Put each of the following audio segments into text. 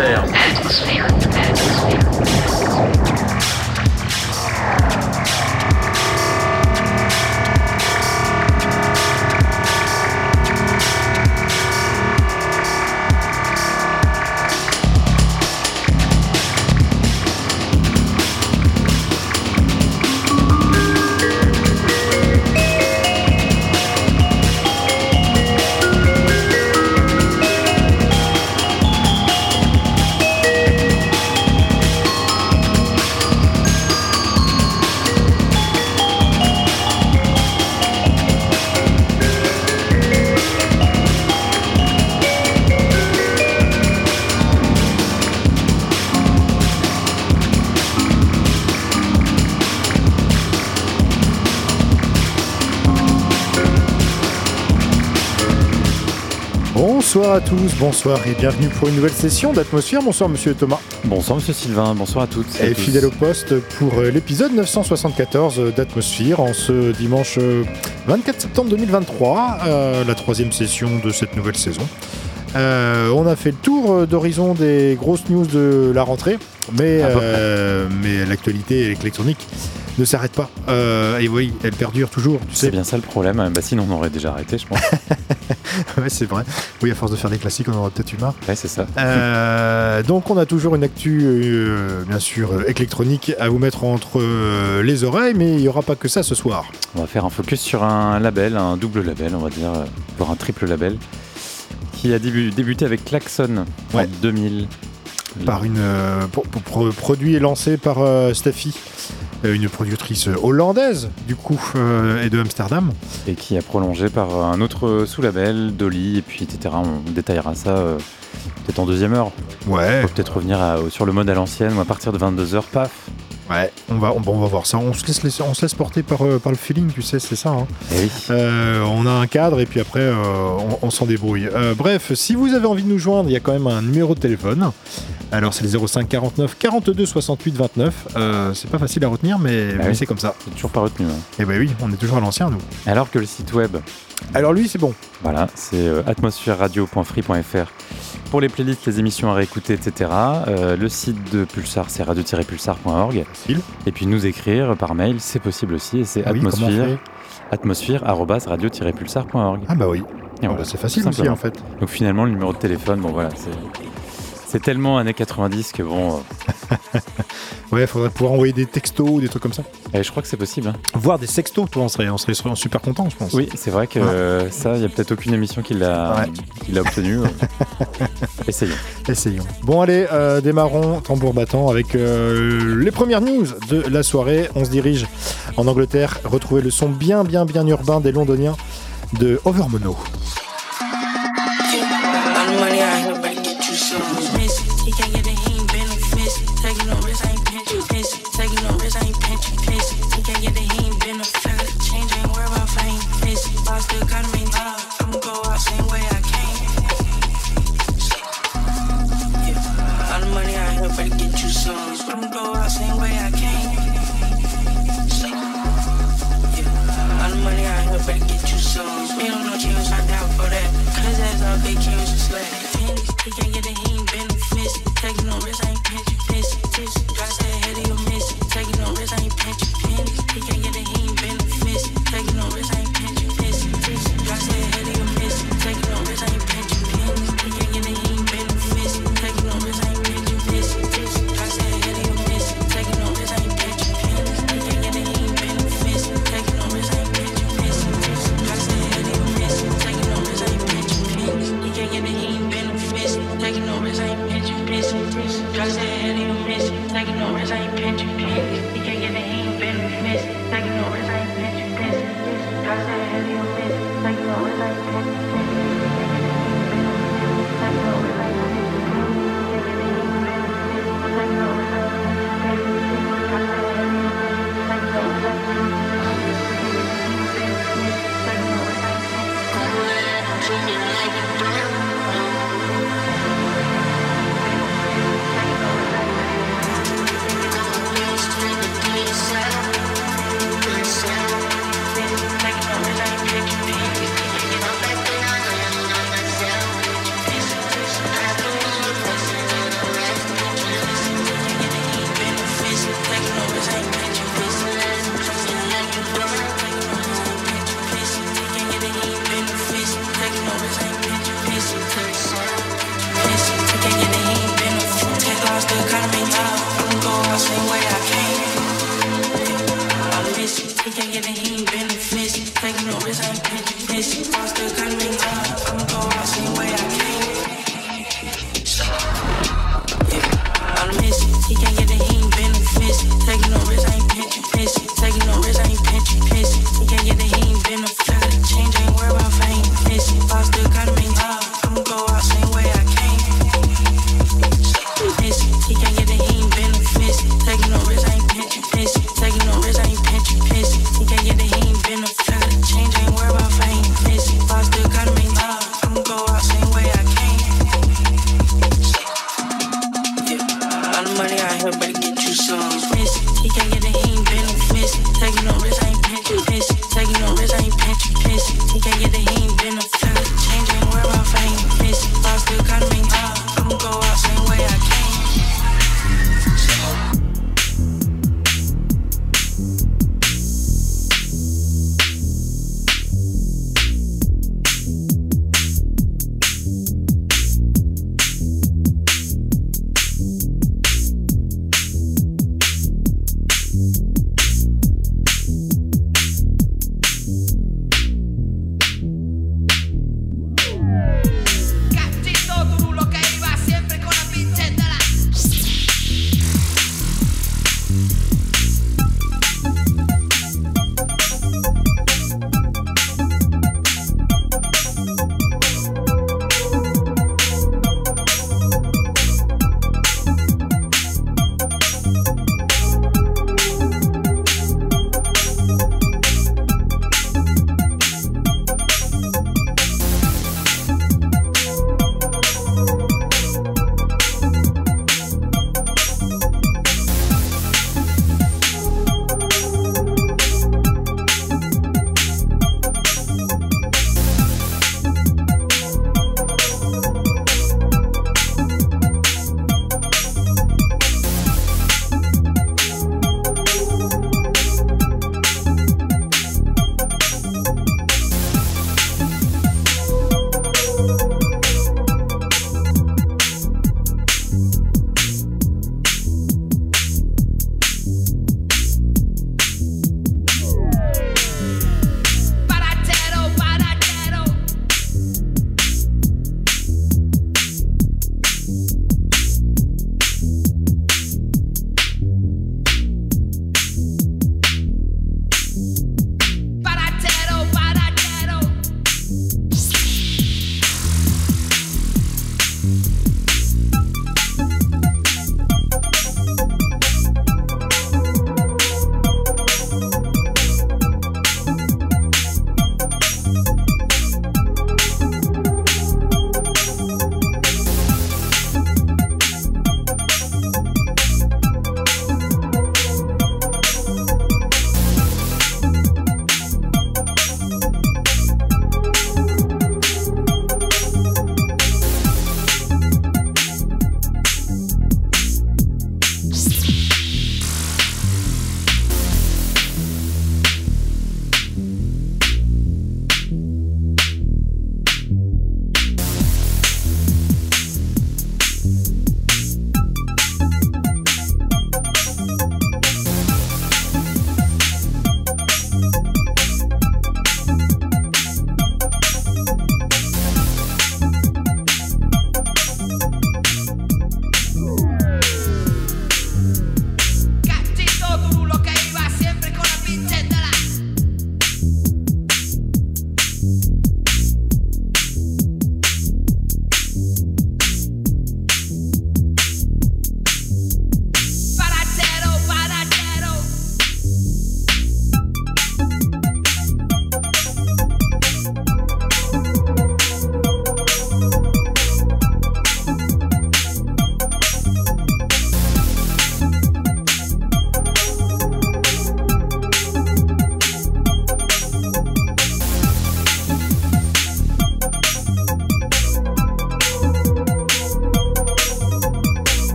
Est-ce que Bonsoir à tous, bonsoir et bienvenue pour une nouvelle session d'Atmosphère. Bonsoir Monsieur Thomas. Bonsoir Monsieur Sylvain, bonsoir à toutes. Et fidèle au poste pour euh, l'épisode 974 d'Atmosphère en ce dimanche euh, 24 septembre 2023, euh, la troisième session de cette nouvelle saison. Euh, on a fait le tour euh, d'horizon des grosses news de la rentrée, mais, euh, mais l'actualité électronique ne s'arrête pas. Euh, et oui, elle perdure toujours, tu C'est sais. bien ça le problème. Bah, sinon on aurait déjà arrêté, je pense. ouais, c'est vrai. Oui, à force de faire des classiques, on aura peut-être eu marre. ouais, c'est ça. Euh, donc on a toujours une actu, euh, bien sûr, électronique à vous mettre entre les oreilles, mais il n'y aura pas que ça ce soir. On va faire un focus sur un label, un double label, on va dire, voire un triple label, qui a débu- débuté avec Klaxon Ouais. en 2000. Par une euh, pour- pour- pour- produit lancé par euh, Staffy, euh, une productrice hollandaise du coup euh, et de Amsterdam. Et qui a prolongé par un autre sous-label, Dolly, et puis etc. On détaillera ça euh, peut-être en deuxième heure. Ouais, On peut peut-être revenir à- sur le mode à l'ancienne, ou à partir de 22h, paf. Ouais. On va on, bon, on va voir ça. On se laisse, laisser- on se laisse porter par euh, par le feeling, tu sais, c'est ça. hein. Oui. Euh, on a un cadre et puis après euh, on, on s'en débrouille. Euh, bref, si vous avez envie de nous joindre, il y a quand même un numéro de téléphone. Alors c'est le 05 49 42 68 29. Euh, c'est pas facile à retenir, mais, Bah mais oui. c'est comme ça. C'est toujours pas retenu. hein. Et ben oui, on est toujours à l'ancien nous. Alors que le site web, Alors lui c'est bon. Voilà, c'est euh, atmosphèreradio.free.fr pour les playlists, les émissions à réécouter, etc. Euh, le site de Pulsar, c'est radio-pulsar.org. Et puis nous écrire par mail, c'est possible aussi. Et c'est Ah oui, atmosphère, fait atmosphère-radio-pulsar.org. Ah bah oui. Ah voilà, bah, c'est facile aussi en fait. Donc finalement, le numéro de téléphone, bon voilà, c'est. C'est tellement années 90 que bon. euh, Ouais, faudrait pouvoir envoyer des textos ou des trucs comme ça. eh, je crois que c'est possible. hein. Voir des sextos, toi on serait, on serait super content je pense. Oui, c'est vrai que Ouais. ça, il n'y a peut-être aucune émission qui l'a Ouais. obtenu. Essayons. Essayons. Bon allez, euh, démarrons tambour battant avec euh, les premières news de la soirée. On se dirige en Angleterre, retrouver le son bien bien bien urbain des Londoniens de Overmono.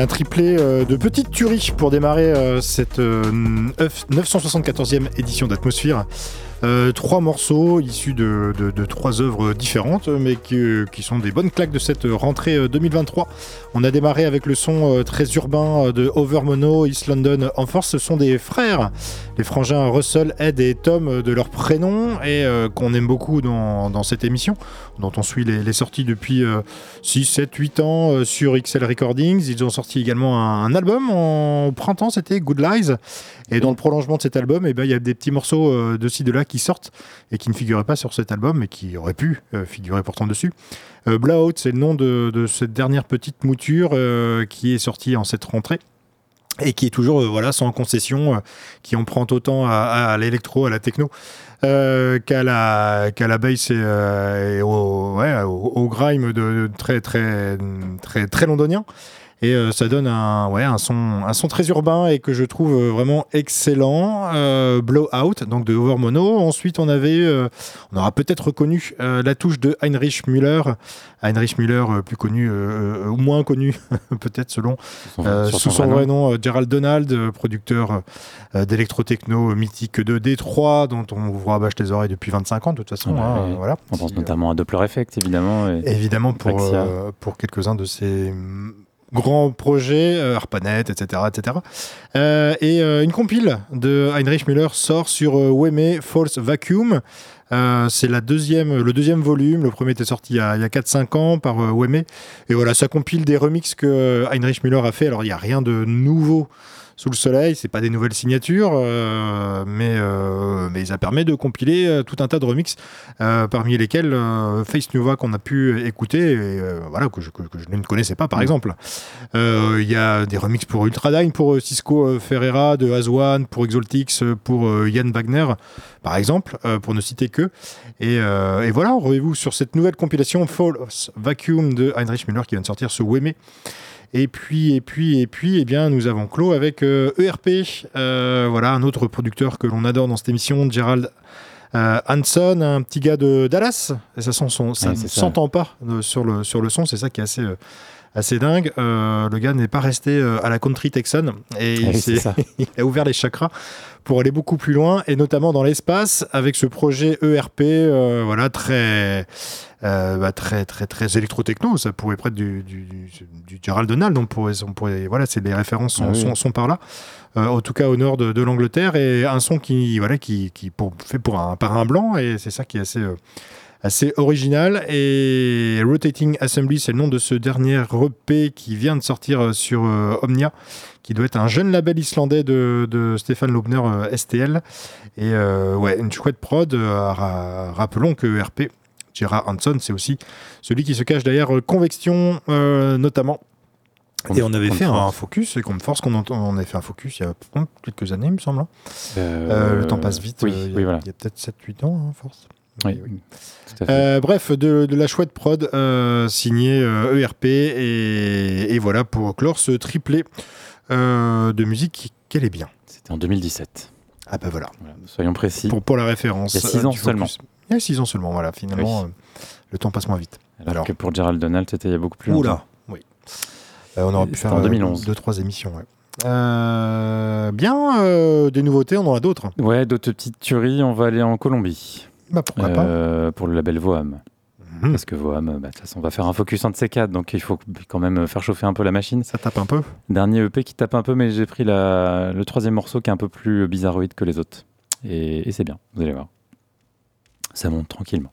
Un triplé euh, de petites tueries pour démarrer euh, cette euh, 974e édition d'Atmosphère. Euh, trois morceaux issus de, trois œuvres différentes, mais qui, sont des bonnes claques de cette rentrée euh, 2023. On a démarré avec le son euh, très urbain euh, de Overmono, East London en force. Ce sont des frères, les frangins Russell, Ed et Tom euh, de leur prénom, et euh, qu'on aime beaucoup dans cette émission, dont on suit les, sorties depuis euh, 6, 7, 8 ans euh, sur XL Recordings. Ils ont sorti également un, album en, au printemps, c'était Good Lies. Et dans le prolongement de cet album, eh ben, il y a des petits morceaux euh, de ci, de là qui sortent et qui ne figuraient pas sur cet album, mais qui auraient pu euh, figurer pourtant dessus. Euh, c'est le nom de, cette dernière petite mouture qui est sortie en cette rentrée et qui est toujours voilà sans concession, qui emprunte autant à, l'électro, à la techno, qu'à la qu'à la bass et, euh, et au, ouais, au, au grime de, de très très très très londonien. Et euh, ça donne un, ouais, un, son, un son très urbain et que je trouve euh, vraiment excellent. Euh, Blowout, donc de Overmono. Ensuite, on avait, euh, on aura peut-être reconnu la touche de Heinrich Müller. Heinrich Müller, plus connu ou moins connu, peut-être selon sous son vrai nom, Gerald Donald, producteur d'électro-techno mythique de Détroit, dont on vous rabâche les oreilles depuis 25 ans, de toute façon. Ouais, hein, voilà. On pense notamment à Doppler Effect, évidemment. et- Évidemment pour, pour quelques-uns de ces grands projets, euh, ARPANET, etc. etc. Euh, et euh, une compile de Heinrich Müller sort sur euh, Weme False Vacuum. Euh, c'est la deuxième, le deuxième volume. Le premier était sorti il y a, a 4-5 ans par euh, Weme. Et voilà, ça compile des remixes que euh, Heinrich Müller a fait. Alors, il n'y a rien de nouveau sous le soleil, c'est pas des nouvelles signatures, euh, mais, euh, mais ça permet de compiler euh, tout un tas de remixes, parmi lesquels Face Nova qu'on a pu écouter, et, voilà, que je, que- que je ne connaissais pas par Mm. exemple. Il y a des remixes pour Ultradyne, pour Cisco Ferreira, de Aswan, pour Exaltix, pour Yann Wagner, par exemple, pour ne citer que. Et, et voilà, rendez-vous sur cette nouvelle compilation False Vacuum de Heinrich Müller qui vient de sortir sur Weme. Et puis, et puis, et puis, eh bien, nous avons clos avec euh, ERP, euh, voilà, un autre producteur que l'on adore dans cette émission, Gerald euh, Hanson, un petit gars de Dallas. Et ça, sent son- ça Ouais, ne s'entend pas sur, le, sur le son, c'est ça qui est assez, assez dingue. Euh, le gars n'est pas resté euh, à la country texan et oui, il a ouvert les chakras pour aller beaucoup plus loin et notamment dans l'espace avec ce projet ERP euh, voilà très euh, bah, très très très électro-techno. Ça pourrait être du, du, du, Gerald Donald. On pourrait, on pourrait voilà c'est les références sont, Ah oui. sont, sont par là. Euh, en tout cas au nord de, de l'Angleterre et un son qui voilà qui, qui pour, fait pour un par un blanc et c'est ça qui est assez assez original et Rotating Assembly c'est le nom de ce dernier EP qui vient de sortir euh, sur euh, Omnia qui doit être un jeune label islandais de, de Stéphane Laubner euh, STL et euh, ouais une chouette prod ra- rappelons que RP Gerard Hanson c'est aussi celui qui se cache derrière Convection notamment et on avait fait un focus, et comme force qu'on on avait fait un focus il y a quelques années, il me semble. hein. Le temps passe vite. Oui, il y a, oui, voilà. il y a peut-être 7-8 ans, hein, force. Oui, Oui. Euh, bref, de, de la chouette prod euh, signée euh, ERP et, et voilà pour clore ce triplé euh, de musique qu'elle est bien. C'était en 2017. Ah bah voilà, Voilà, soyons précis. pour, pour la référence. Il y a six euh, ans du focus. seulement. Il y a 6 ans seulement, voilà, finalement, Oui. euh, le temps passe moins vite. Alors, alors. que pour Gerald Donald, c'était il y a beaucoup plus longtemps. Oula, oui. Euh, on aurait pu faire en 2011. 2-3 émissions, ouais. Euh, bien, euh, des nouveautés, on en a d'autres. Ouais, d'autres petites tueries. On va aller en Colombie Bah pourquoi pas. euh, pour le label Voam. Mhm. Parce que Voam, bah, de toute façon, on va faire un focus de ces quatre, donc il faut quand même faire chauffer un peu la machine. Ça tape un peu. Dernier EP qui tape un peu, mais j'ai pris la- le troisième morceau qui est un peu plus bizarroïde que les autres. Et, et c'est bien, vous allez voir. Ça monte tranquillement.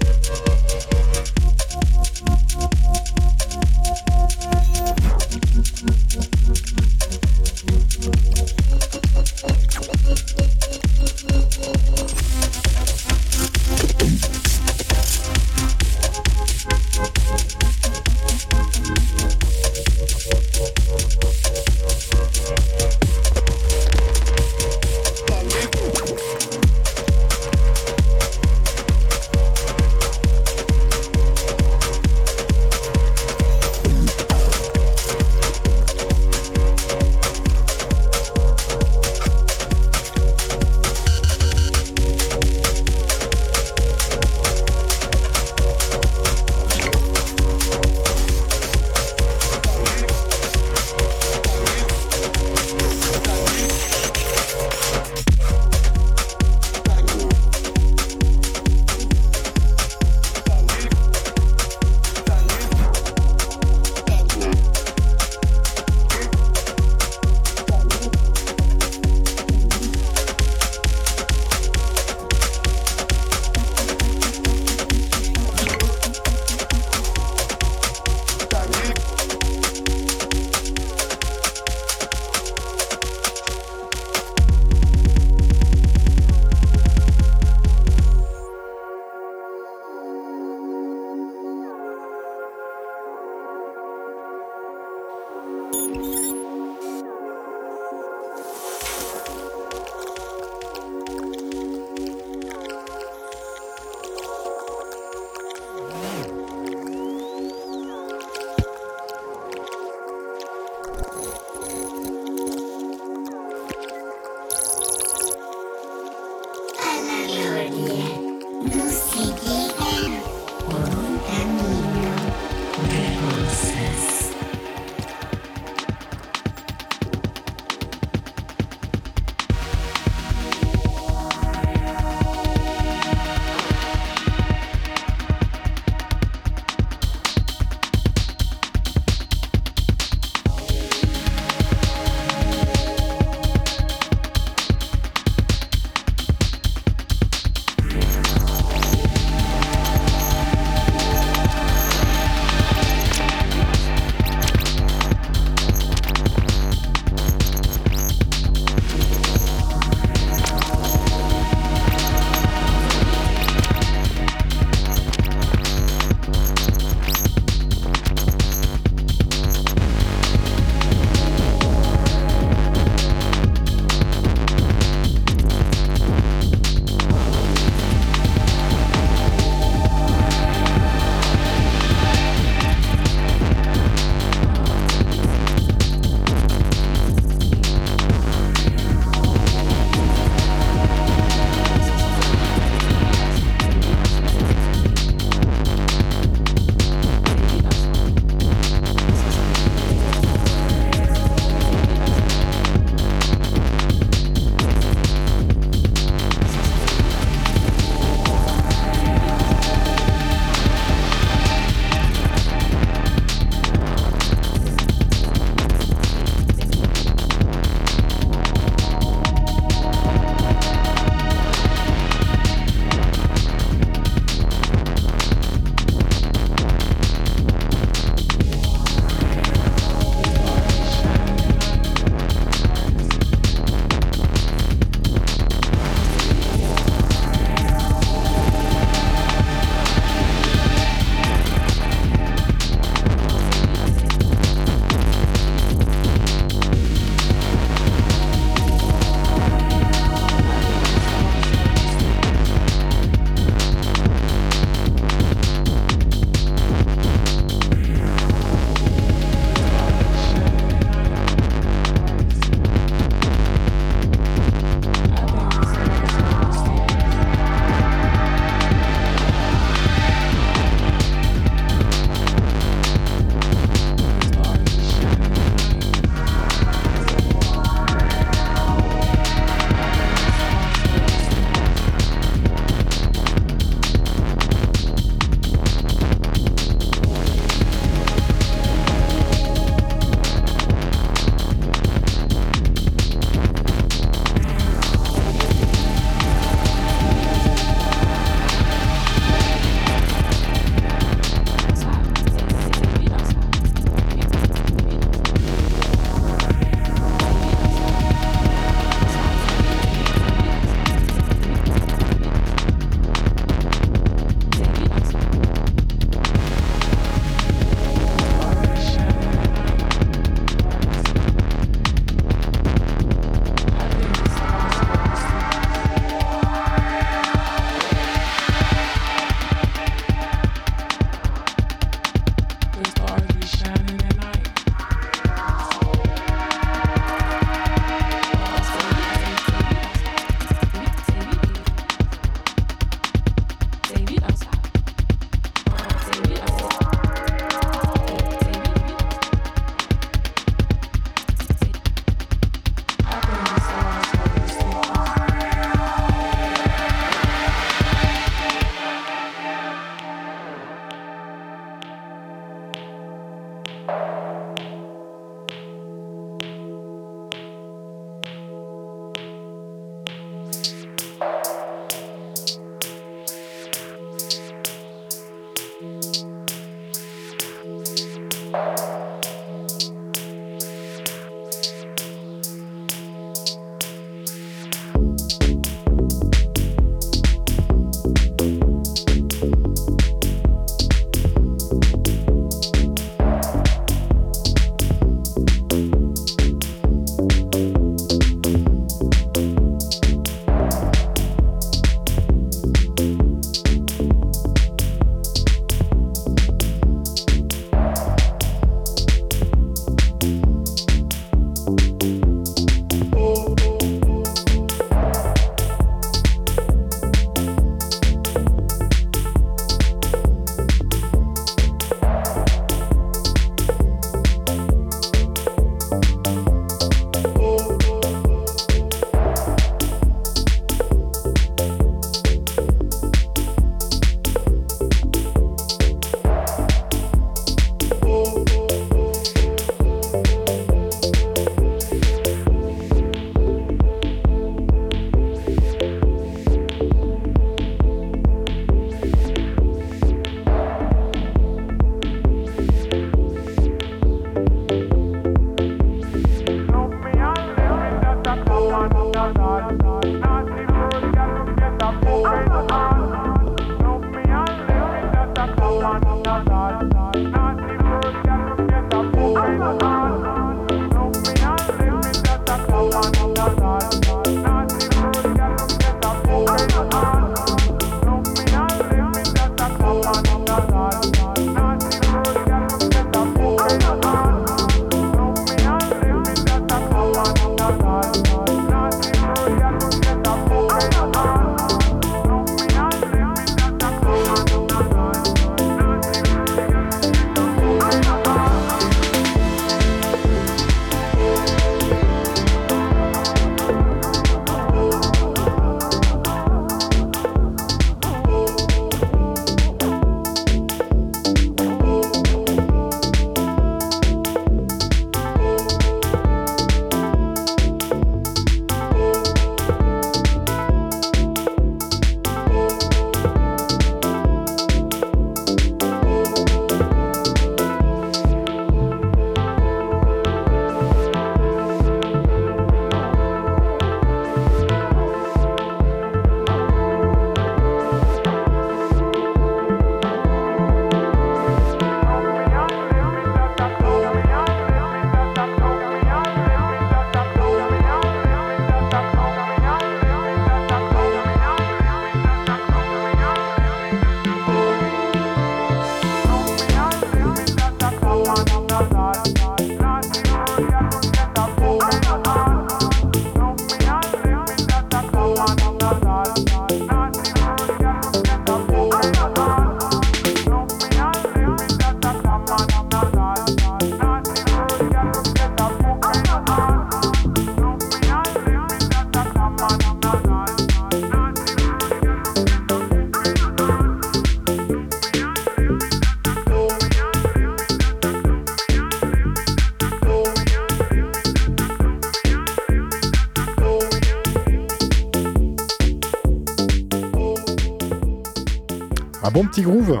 Petit groove.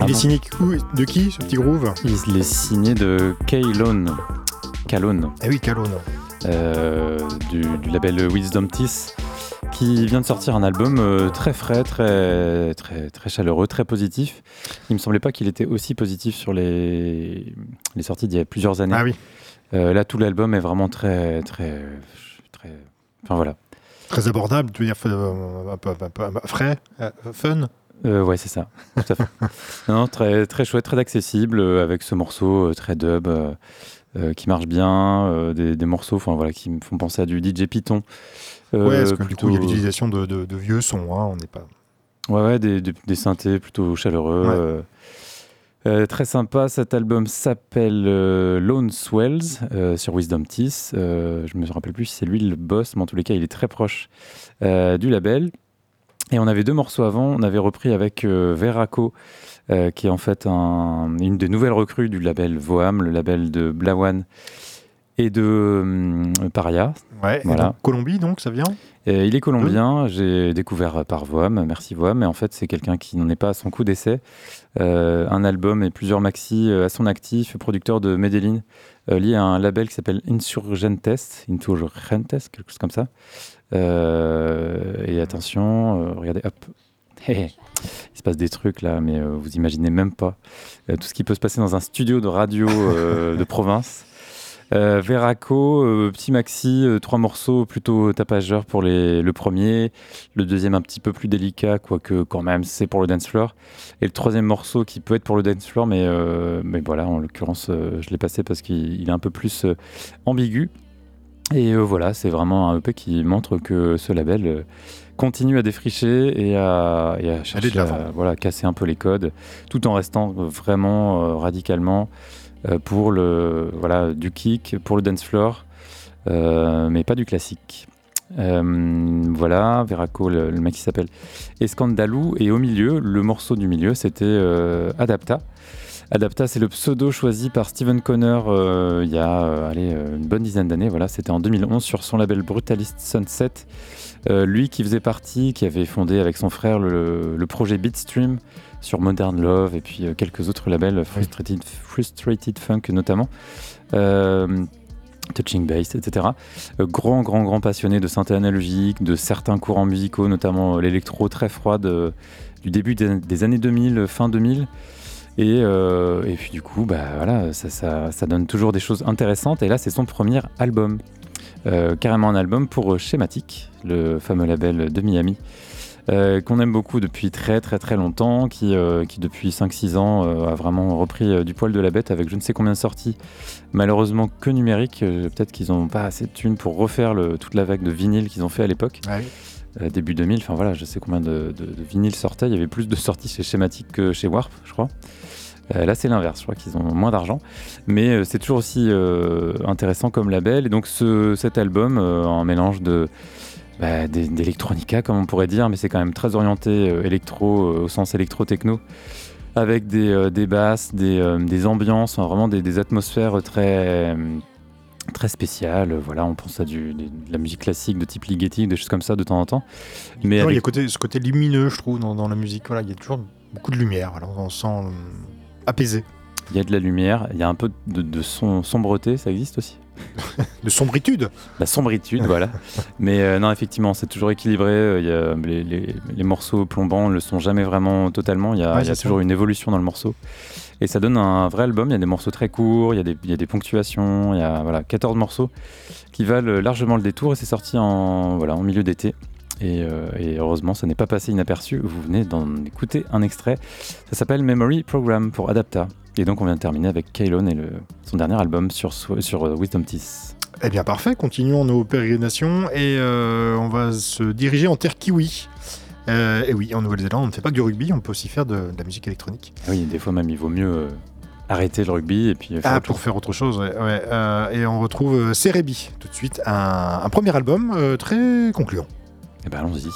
Ah Il est signé de qui ce petit groove? Il est signé de Kaylon. Kalon. Eh oui, Calone. euh, du, du label Wisdom Teeth, qui vient de sortir un album euh, très frais, très, très, très chaleureux, très positif. Il me semblait pas qu'il était aussi positif sur les, les sorties d'il y a plusieurs années. Ah oui, Euh, là, tout l'album est vraiment très, très, très. Enfin voilà. très abordable, tu veux dire euh, un peu, un peu- un peu frais, fun? Euh, ouais, c'est ça, tout à fait. non, très, très chouette, très accessible, euh, avec ce morceau euh, très dub euh, qui marche bien, des, des morceaux, enfin voilà, qui me font penser à du DJ Python. Ouais, parce que du coup, il y a plutôt- l'utilisation de, de- de vieux sons, hein, on n'est pas... Ouais, ouais, des, des, des synthés plutôt chaleureux. Ouais. très sympa, cet album s'appelle Lone Swells sur Wisdom Teeth. Je me rappelle plus si c'est lui le boss, mais en tous les cas, il est très proche du label. Et on avait deux morceaux avant. On avait repris avec euh, Veraco, euh, qui est en fait un- une des nouvelles recrues du label Voam, le label de Blawan et de hum, Paria. Ouais, Voilà. donc, Colombie, donc, ça vient? Euh, il est colombien, j'ai découvert par Voam, merci Voam, mais en fait c'est quelqu'un qui n'en est pas à son coup d'essai. Euh, un album et plusieurs maxi euh, à son actif, producteur de Medellin, euh, lié à un label qui s'appelle Insurgentes, Insurgentes, quelque chose comme ça. Euh, et attention, euh, regardez, hop, hé. il se passe des trucs là, mais euh, vous imaginez même pas tout ce qui peut se passer dans un studio de radio de province. Veraco, petit maxi, trois morceaux plutôt tapageurs pour le premier, le deuxième un petit peu plus délicat, quoique quand même c'est pour le dance floor, et le troisième morceau qui peut être pour le dance floor, mais, mais voilà, en l'occurrence je l'ai passé parce qu'il il est un peu plus ambigu. Et euh, voilà, c'est vraiment un EP qui montre que ce label euh, continue à défricher et à, et à chercher à voilà, casser un peu les codes, tout en restant vraiment euh, radicalement euh, pour le voilà du kick, pour le dance floor, mais pas du classique. Voilà, Veraco, le, le mec qui s'appelle Escandalou, et au milieu, le morceau du milieu, c'était Adapta. Adapta, c'est le pseudo choisi par Steven Conner euh, il y a euh, allez, euh, une bonne dizaine d'années. Voilà, c'était en 2011 sur son label Brutalist Sunset. Euh, lui qui faisait partie, qui avait fondé avec son frère le, le projet Beatstream sur Modern Love et puis quelques autres labels, Frustrated, Frustrated Funk notamment. Touching Bass, etc. Euh, grand, grand, grand passionné de synthé analogique, de certains courants musicaux, notamment l'électro très froide euh, du début des, des années 2000, fin 2000. Et, euh, et puis du coup, bah, voilà, ça, donne toujours des choses intéressantes. Et là, c'est son premier album. Euh, carrément un album pour euh, Schematic, le fameux label de Miami, qu'on aime beaucoup depuis très très très longtemps, qui, depuis 5-6 ans a vraiment repris du poil de la bête avec je ne sais combien de sorties, malheureusement que numériques. Peut-être qu'ils n'ont pas assez de thunes pour refaire toute la vague de vinyle qu'ils ont fait à l'époque Ouais. Euh, début 2000. Enfin voilà, je sais combien de, vinyles sortaient. Il y avait plus de sorties chez Schematic que chez Warp, je crois. Euh, là, c'est l'inverse. Je crois qu'ils ont moins d'argent. Mais euh, c'est toujours aussi intéressant comme label. Et donc, ce, cet album, un mélange de. bah, d'é- d'électronica, comme on pourrait dire, mais c'est quand même très orienté électro, au sens électro-techno, avec des, des basses, des, des ambiances, vraiment des, atmosphères très, très spéciales. Voilà, on pense à du, de la musique classique de type Ligeti, des choses comme ça de temps en temps. Mais Non, il y a côté, ce côté lumineux, je trouve, dans, dans la musique. Voilà, il y a toujours beaucoup de lumière. Alors, on sent euh, apaisé. Il y a de la lumière, il y a un peu de, de son- sombreté, ça existe aussi? De sombritude. La sombritude, voilà. Mais euh, non, effectivement, c'est toujours équilibré. euh, il y a les, les- les morceaux plombants ne le sont jamais vraiment totalement. Il y a, Ouais, y a toujours une évolution dans le morceau. Et ça donne un vrai album. Il y a des morceaux très courts, il y a des, ponctuations, il y a voilà, 14 morceaux qui valent largement le détour. Et c'est sorti en, voilà, en milieu d'été. Et, euh, et heureusement, ça n'est pas passé inaperçu. Vous venez d'en écouter un extrait. Ça s'appelle Memory Program pour Adapta. Et donc, on vient de terminer avec Kaylon et son dernier album sur, sur Wisdom Teeth. Eh bien, parfait. Continuons nos pérégrinations et euh, on va se diriger en terre kiwi. Euh, et oui, en Nouvelle-Zélande, on ne fait pas que du rugby, on peut aussi faire de, de la musique électronique. Ah Oui, des fois même, il vaut mieux euh, arrêter le rugby et puis faire Ah, autre pour chose. faire autre chose, ouais. ouais. Euh, et on retrouve euh, Cerebi, tout de suite, un, un premier album euh, très concluant. Eh ben, allons-y.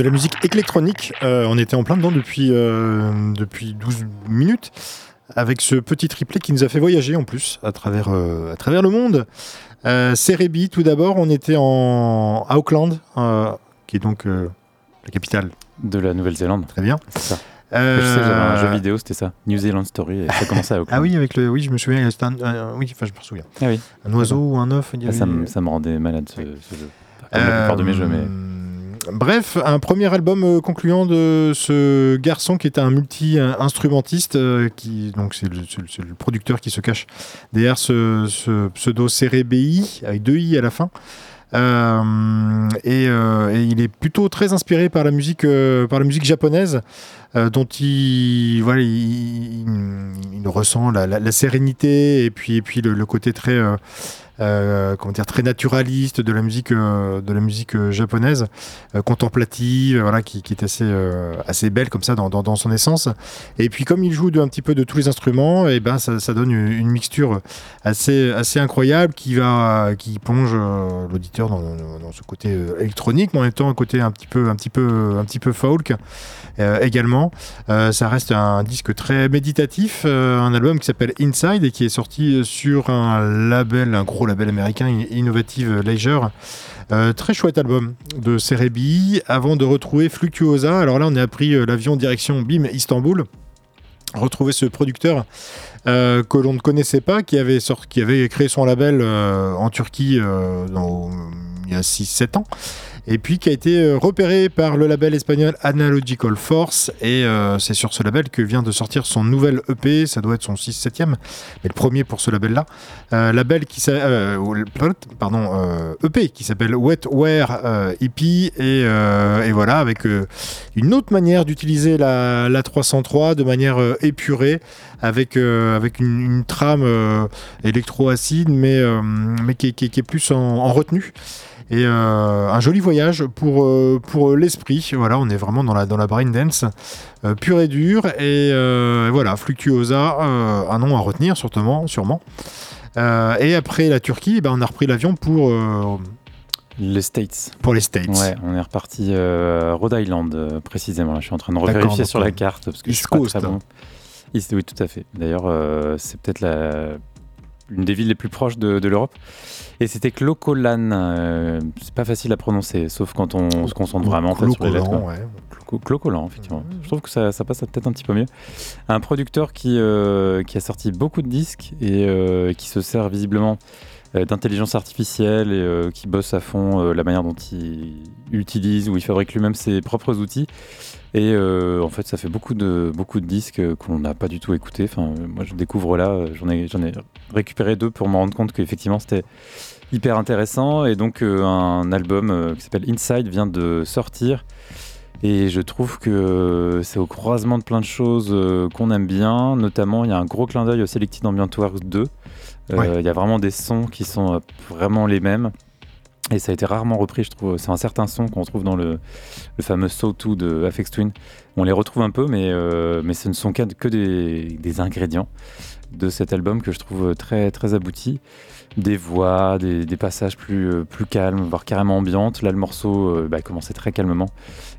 De la musique électronique. Euh, on était en plein dedans depuis, euh, depuis 12 minutes avec ce petit triplet qui nous a fait voyager en plus à travers, euh, à travers le monde. Cerebi, tout d'abord, on était en à Auckland, qui est donc la capitale. De la Nouvelle-Zélande. Très bien. C'est ça. Je sais, j'avais un jeu vidéo, c'était ça. New Zealand Story, et ça commençait à Auckland. Ah oui, avec le, oui, je me souviens. c'était un- oui, enfin, je me souviens. Ah oui. Un oiseau ou un œuf. Ah, ça, avait- me, ça me rendait malade ce, ce jeu. Comme la plupart de mes jeux, mais. Bref, un premier album euh, concluant de ce garçon qui était un multi-instrumentiste, euh, qui donc c'est le, producteur qui se cache derrière ce, ce pseudo CRBI avec deux i à la fin. Euh, et, il est plutôt très inspiré par la musique, par la musique japonaise, dont il, voilà, il, ressent la, la- sérénité et puis, et puis le, côté très, comment dire, très naturaliste de la musique, euh, de la musique euh, japonaise, euh, contemplative, voilà, qui, est assez, euh, assez belle comme ça dans, dans, son essence. Et puis comme il joue un petit peu de tous les instruments, et ben ça, donne une, mixture assez, assez incroyable qui va, qui plonge euh, l'auditeur dans, dans ce côté euh, électronique, mais en même temps un côté un petit peu, un petit peu, un petit peu folk euh, également. Euh, ça reste un disque très méditatif, euh, un album qui s'appelle Inside et qui est sorti sur un label, un gros américain, Innovative Leisure. Euh, très chouette album de Cerebi avant de retrouver Fluctuosa. Alors là, on a pris euh, l'avion direction BIM Istanbul. Retrouver ce producteur euh, que l'on ne connaissait pas, qui avait, qui créé son label en Turquie il y a 6-7 ans et puis qui a été euh, repéré par le label espagnol Analogical Force et euh, c'est sur ce label que vient de sortir son nouvel EP, ça doit être son 6-7e, mais le premier pour ce label-là. Euh, label qui euh, pardon, EP qui s'appelle Wetware EP et, et voilà avec une autre manière d'utiliser la, la 303 de manière épurée avec, avec une, trame électro-acide mais, mais qui, est- plus en retenue. Et euh, un joli voyage pour, euh, pour l'esprit. Voilà, on est vraiment dans la, dans la brain dance euh, pure et dure. Et euh, voilà, Fluctuosa, euh, un nom à retenir, sûrement. sûrement. Euh, et après la Turquie, eh ben, on a repris l'avion pour, euh, Les States. pour les States. Ouais, on est reparti euh, Rhode Island euh, précisément. Je suis en train de revérifier sur la euh, carte parce que East je suis pas Coast. très bon. East, oui, tout à fait. D'ailleurs, euh, c'est peut-être la une des villes les plus proches de, de l'Europe. Et c'était Clocolan. euh, c'est pas facile à prononcer, sauf quand on se concentre vraiment en fait, sur les lettres. Clocolan, ouais. Clo- Clocolan, effectivement. Je trouve que ça, ça passe peut-être un petit peu mieux. Un producteur qui, euh, qui a sorti beaucoup de disques et euh, qui se sert visiblement euh, d'intelligence artificielle et qui bosse à fond la manière dont il utilise ou il fabrique lui-même ses propres outils. Et euh, en fait, ça fait beaucoup de, beaucoup de disques qu'on n'a pas du tout écoutés. Enfin, moi, je découvre là, euh, j'en ai, j'en ai récupéré deux pour me rendre compte qu'effectivement, c'était hyper intéressant. Et donc, euh, un album euh, qui s'appelle Inside vient de sortir. Et je trouve que c'est au croisement de plein de choses qu'on aime bien. Notamment, il y a un gros clin d'œil au Selected Ambient Works 2. Euh, Ouais. Il y a vraiment des sons qui sont vraiment les mêmes. Et ça a été rarement repris, je trouve. C'est un certain son qu'on retrouve dans le, le fameux So 2 de Afex Twin. On les retrouve un peu, mais, euh, mais ce ne sont que, des, des ingrédients de cet album que je trouve très, très abouti. Des voix, des, des passages plus, euh, plus calmes, voire carrément ambiantes. Là, le morceau euh, bah, commençait très calmement.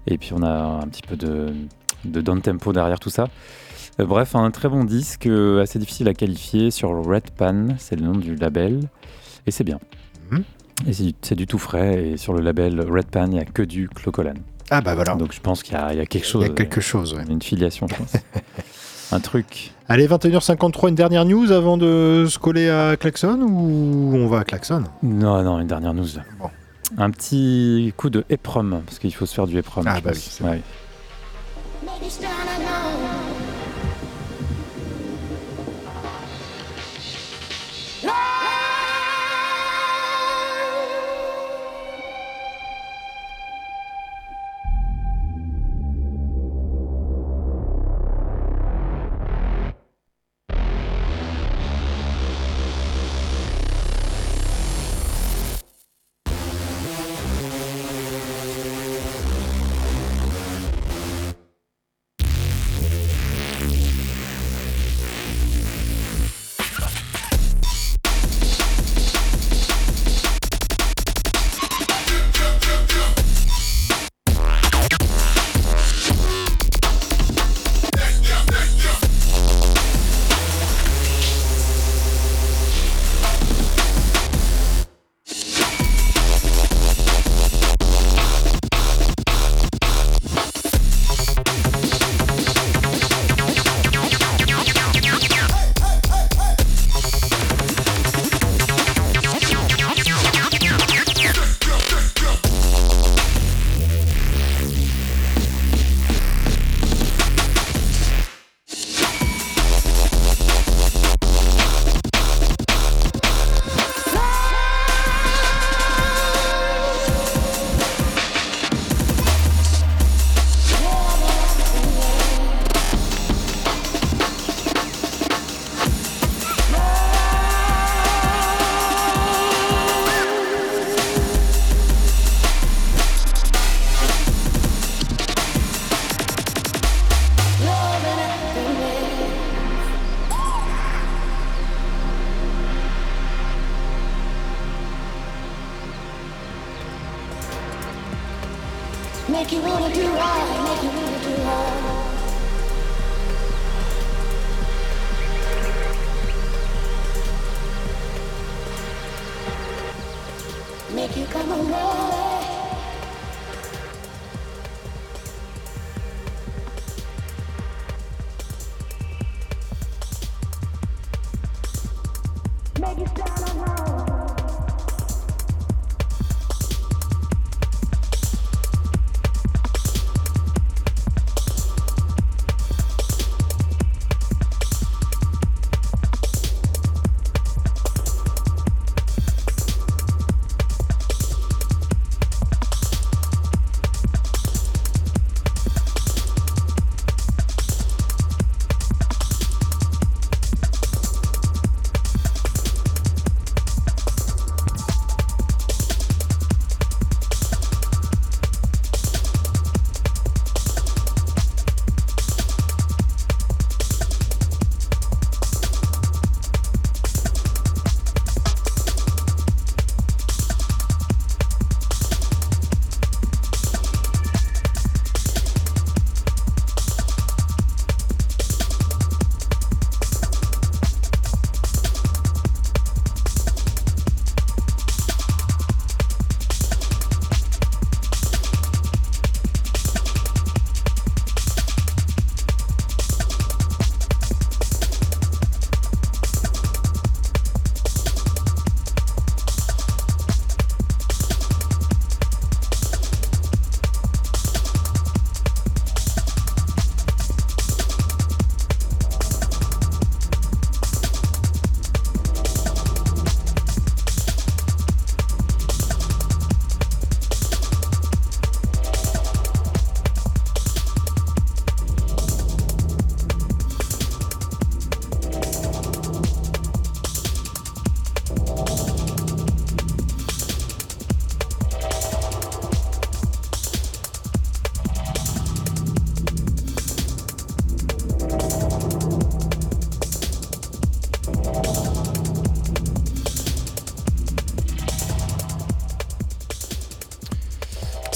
Et puis, on a un petit peu de, de down tempo derrière tout ça. Bref, un très bon disque, assez difficile à qualifier sur Red Pan, c'est le nom du label. Et c'est bien. Mhm. Et c'est du, tout frais. Et sur le label Red Pan, il n'y a que du Clocolan. Ah bah voilà, Donc je pense qu'il y, a il y a quelque il chose. y a quelque chose. ouais. Il une filiation, je pense. un truc. Allez, 21h53, une dernière news avant de se coller à Klaxon ou on va à Klaxon Non, non, une dernière news. Bon. Un petit coup de EPROM, parce qu'il faut se faire du EPROM. Ah bah pense. oui, c'est Ouais.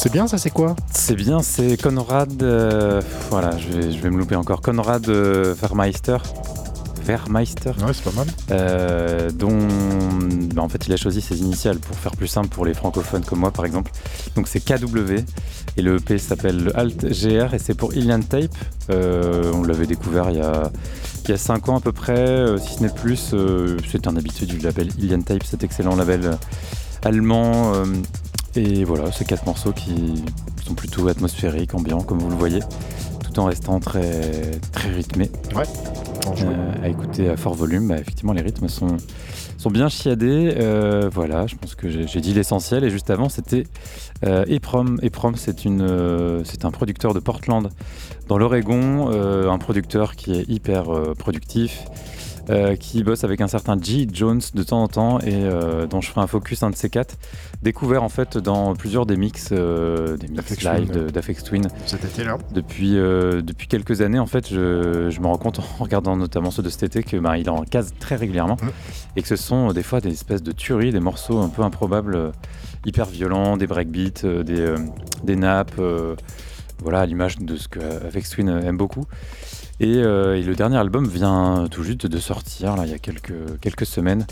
C'est bien, ça c'est quoi C'est bien, c'est Conrad. euh, voilà, je vais, je vais me louper encore. Conrad euh, Vermeister. Vermeister. Ouais, c'est pas mal. euh, dont bah, en fait il a choisi ses initiales pour faire plus simple pour les francophones comme moi par exemple. Donc c'est KW et le EP s'appelle le Alt GR et c'est pour Ilian Tape. Euh, on l'avait découvert il y a il y a 5 ans à peu près, euh, si ce n'est plus. C'est un habitué du label Ilian Tape, cet excellent label allemand. Et voilà, c'est quatre morceaux qui sont plutôt atmosphériques, ambiants, comme vous le voyez, tout en restant très, très rythmés. Franchement. Euh, à écouter à fort volume, bah, effectivement, les rythmes sont, sont bien chiadés. Euh, voilà, je pense que j'ai dit l'essentiel. Et juste avant, c'était euh, Eprom. Eprom, c'est euh, un producteur de Portland, dans l'Oregon. un producteur qui est hyper productif. Euh, qui bosse avec un certain G. Jones de temps en temps et euh, dont je ferai un focus un de ces quatre découvert en fait dans plusieurs des mix euh, des mix live d'Aphex Twin Cet été-là. depuis, euh, depuis quelques années, en fait, je, je me rends compte en regardant notamment ceux de cet été que bah, il en case très régulièrement et que ce sont des fois des espèces de tueries, des morceaux un peu improbables, hyper violents, des breakbeats, des, des nappes, voilà, à l'image de ce que Avex Twin aime beaucoup. Et, euh, et le dernier album vient tout juste de sortir, là, il y a quelques, quelques semaines.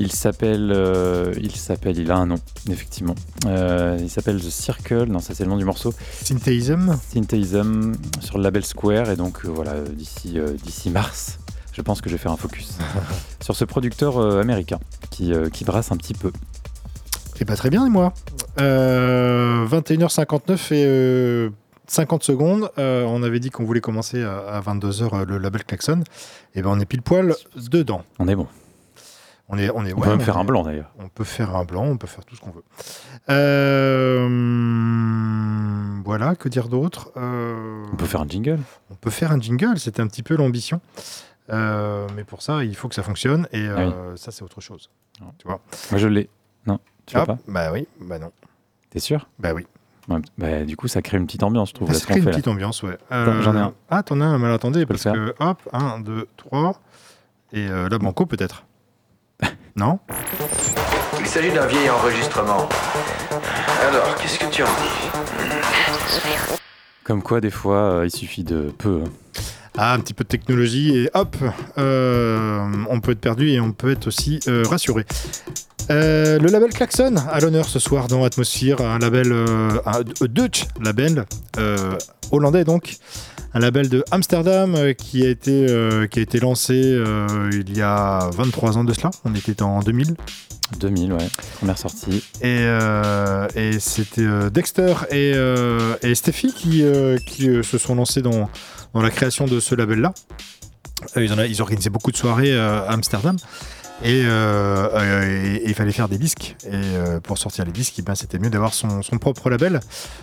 Il s'appelle, euh, il s'appelle, il a un nom, effectivement. Euh, il s'appelle The Circle, non, ça c'est le nom du morceau. Syntheism. Syntheism sur le label Square et donc voilà d'ici d'ici mars je pense que je vais faire un focus sur ce producteur américain qui, qui brasse un petit peu Et pas très bien, et moi. Euh, 21h59 et euh, 50 secondes. Euh, on avait dit qu'on voulait commencer à, à 22h le label Klaxon. Et ben on est pile poil dedans. on est bon On est, on est, on ouais, peut même on faire est- un blanc d'ailleurs On peut faire un blanc, on peut faire tout ce qu'on veut. Euh, voilà, que dire d'autre Euh, on peut faire un jingle on peut faire un jingle, c'était un petit peu l'ambition. Euh, mais pour ça, il faut que ça fonctionne et Ah oui. euh, ça, c'est autre chose. moi je l'ai non tu l'as pas? bah oui, bah non. t'es sûr? Bah oui. Ouais, bah, du coup ça crée une petite ambiance je trouve là, Ça ce crée qu'on une fait là. petite ambiance, ouais. J'en ai un. Ah, t'en as un, mal attendez, parce que hop, 1, 2, 3. Et euh, là, Banco peut-être. non? Il s'agit d'un vieil enregistrement. Alors, qu'est-ce que tu en dis? Comme quoi des fois euh, il suffit de peu hein. Ah, un petit peu de technologie et hop, euh, on peut être perdu et on peut être aussi euh, rassuré. Euh, le label Klaxon à l'honneur ce soir dans Atmosphere, un label, euh, un Dutch label euh, hollandais donc, un label de Amsterdam qui a été qui a été lancé il y a 23 ans de cela. On était en 2000 2000 ouais première sortie et, et c'était Dexter et, et Steffi qui, qui se sont lancés dans, dans la création de ce label-là. Ils, en a- ils organisaient beaucoup de soirées à Amsterdam. Et, euh, euh, et- il fallait faire des disques. Et euh, pour sortir les disques, eh ben, c'était mieux d'avoir son, propre label.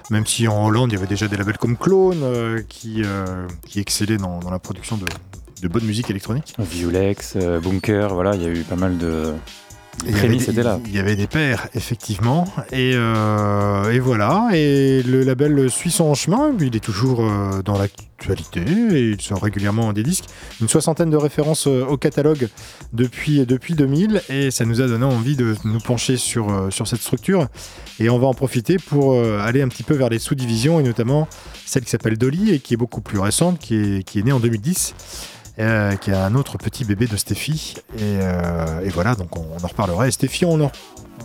Même si en Hollande, il y avait déjà des labels comme Clone qui, qui excellaient dans, la production de, de bonne musique électronique. Euh, Bunker voilà il y a eu pas mal de Il y avait prémices des- étaient là Il y avait des paires, effectivement. Et, euh, et voilà. Et le label suit son chemin. Il est toujours euh, dans l'actualité. Et il sort régulièrement des disques. Une soixantaine de références euh, au catalogue depuis, depuis 2000. Et ça nous a donné envie de nous pencher sur, sur cette structure. Et on va en profiter pour aller un petit peu vers les sous-divisions. Et notamment celle qui s'appelle Dolly et qui est beaucoup plus récente, qui est, qui est née en 2010 euh, qui est un autre petit bébé de Steffi. Et, euh, et voilà, donc on, on en reparlera. Et Steffi, on en,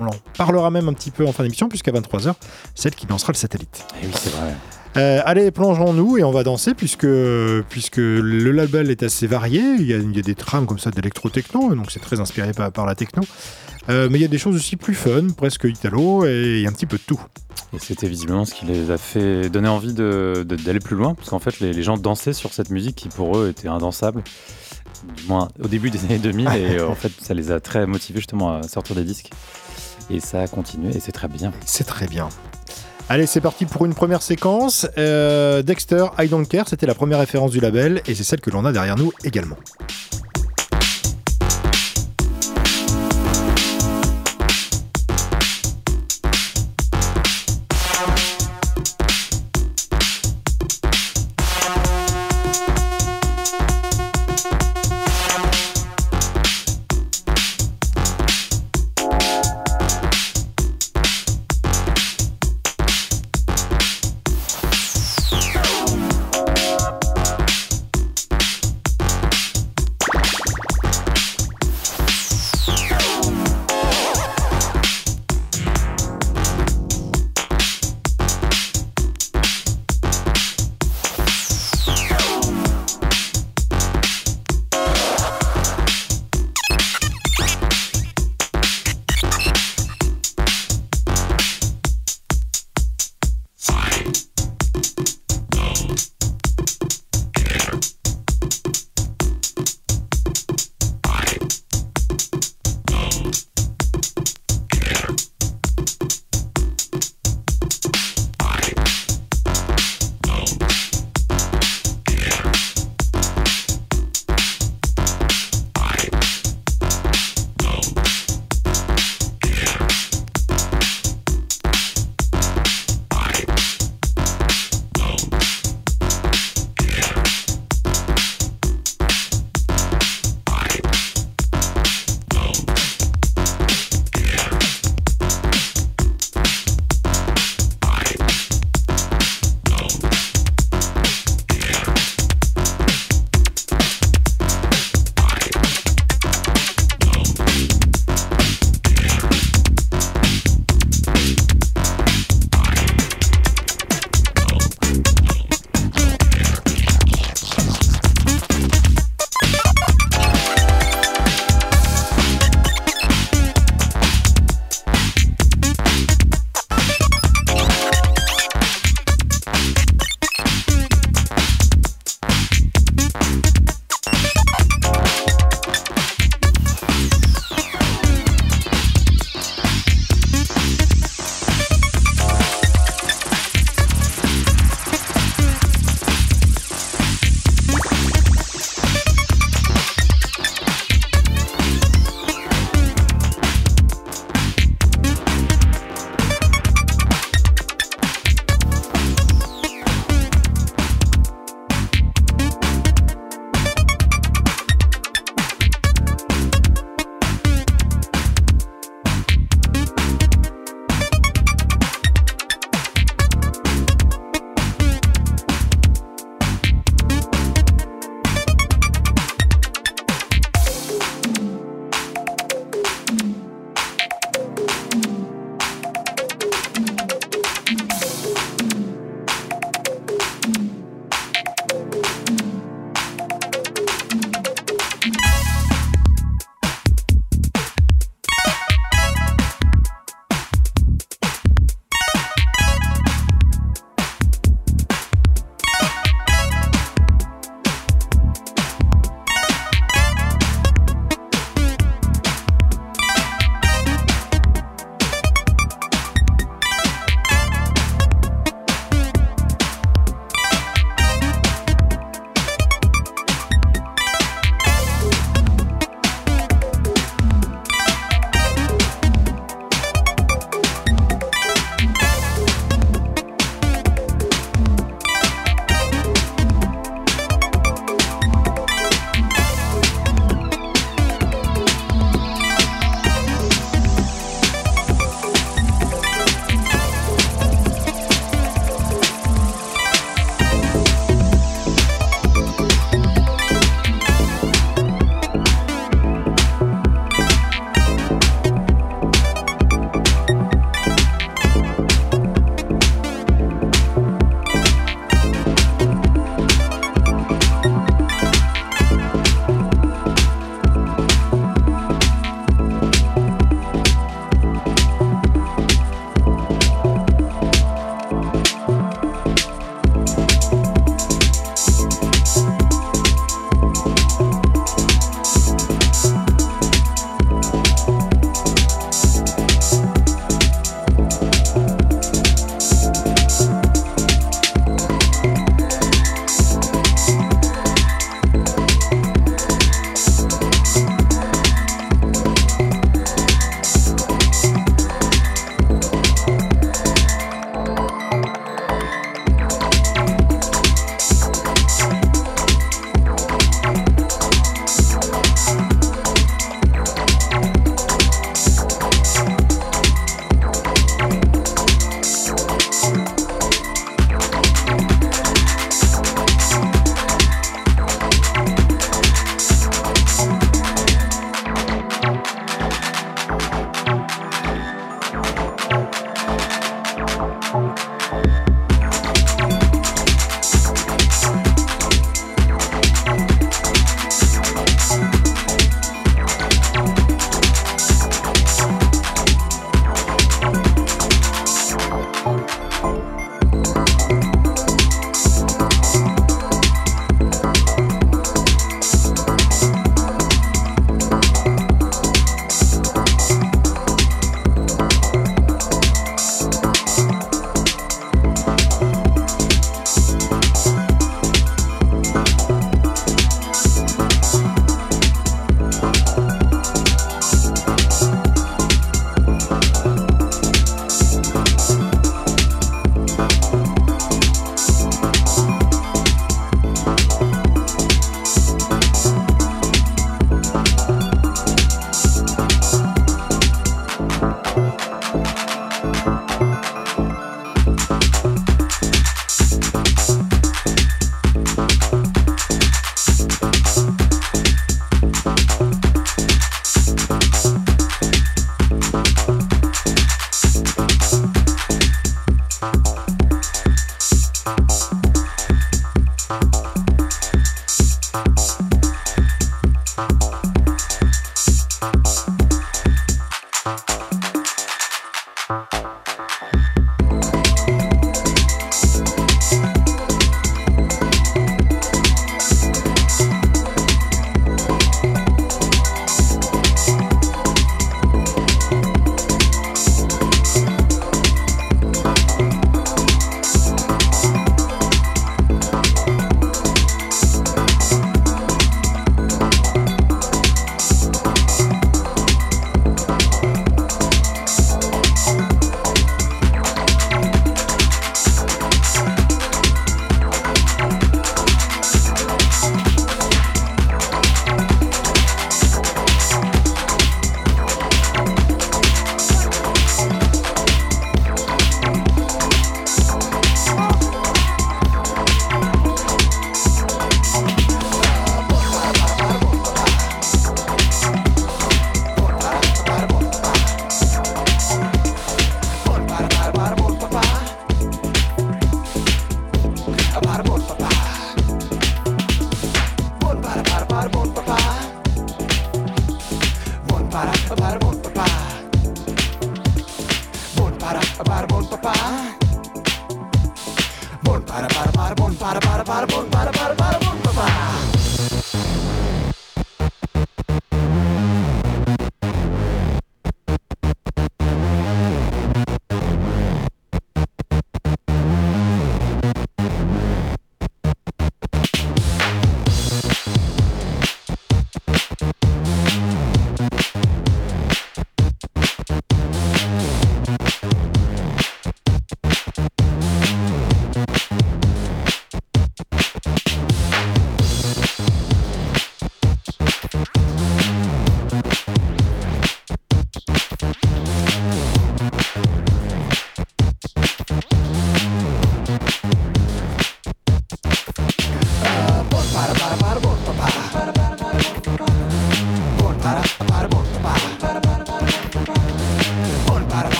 on en parlera même un petit peu en fin d'émission, puisqu'à 23h, celle qui lancera le satellite. et oui c'est vrai Euh, allez, plongeons-nous et on va danser, puisque, puisque le label est assez varié. Il y a, il y a des trames comme ça d'électro-techno, donc c'est très inspiré par, par la techno. Euh, mais il y a des choses aussi plus fun, presque italo, et un petit peu de tout. Et c'était visiblement ce qui les a fait donner envie de- de- d'aller plus loin, parce qu'en fait, les, les gens dansaient sur cette musique qui pour eux était indensable, du moins au début des années 2000, et euh, en fait, ça les a très motivés justement à sortir des disques. Et ça a continué, et c'est très bien. C'est très bien. Allez, c'est parti pour une première séquence. Euh, Dexter, I Don't Care, c'était la première référence du label et c'est celle que l'on a derrière nous également.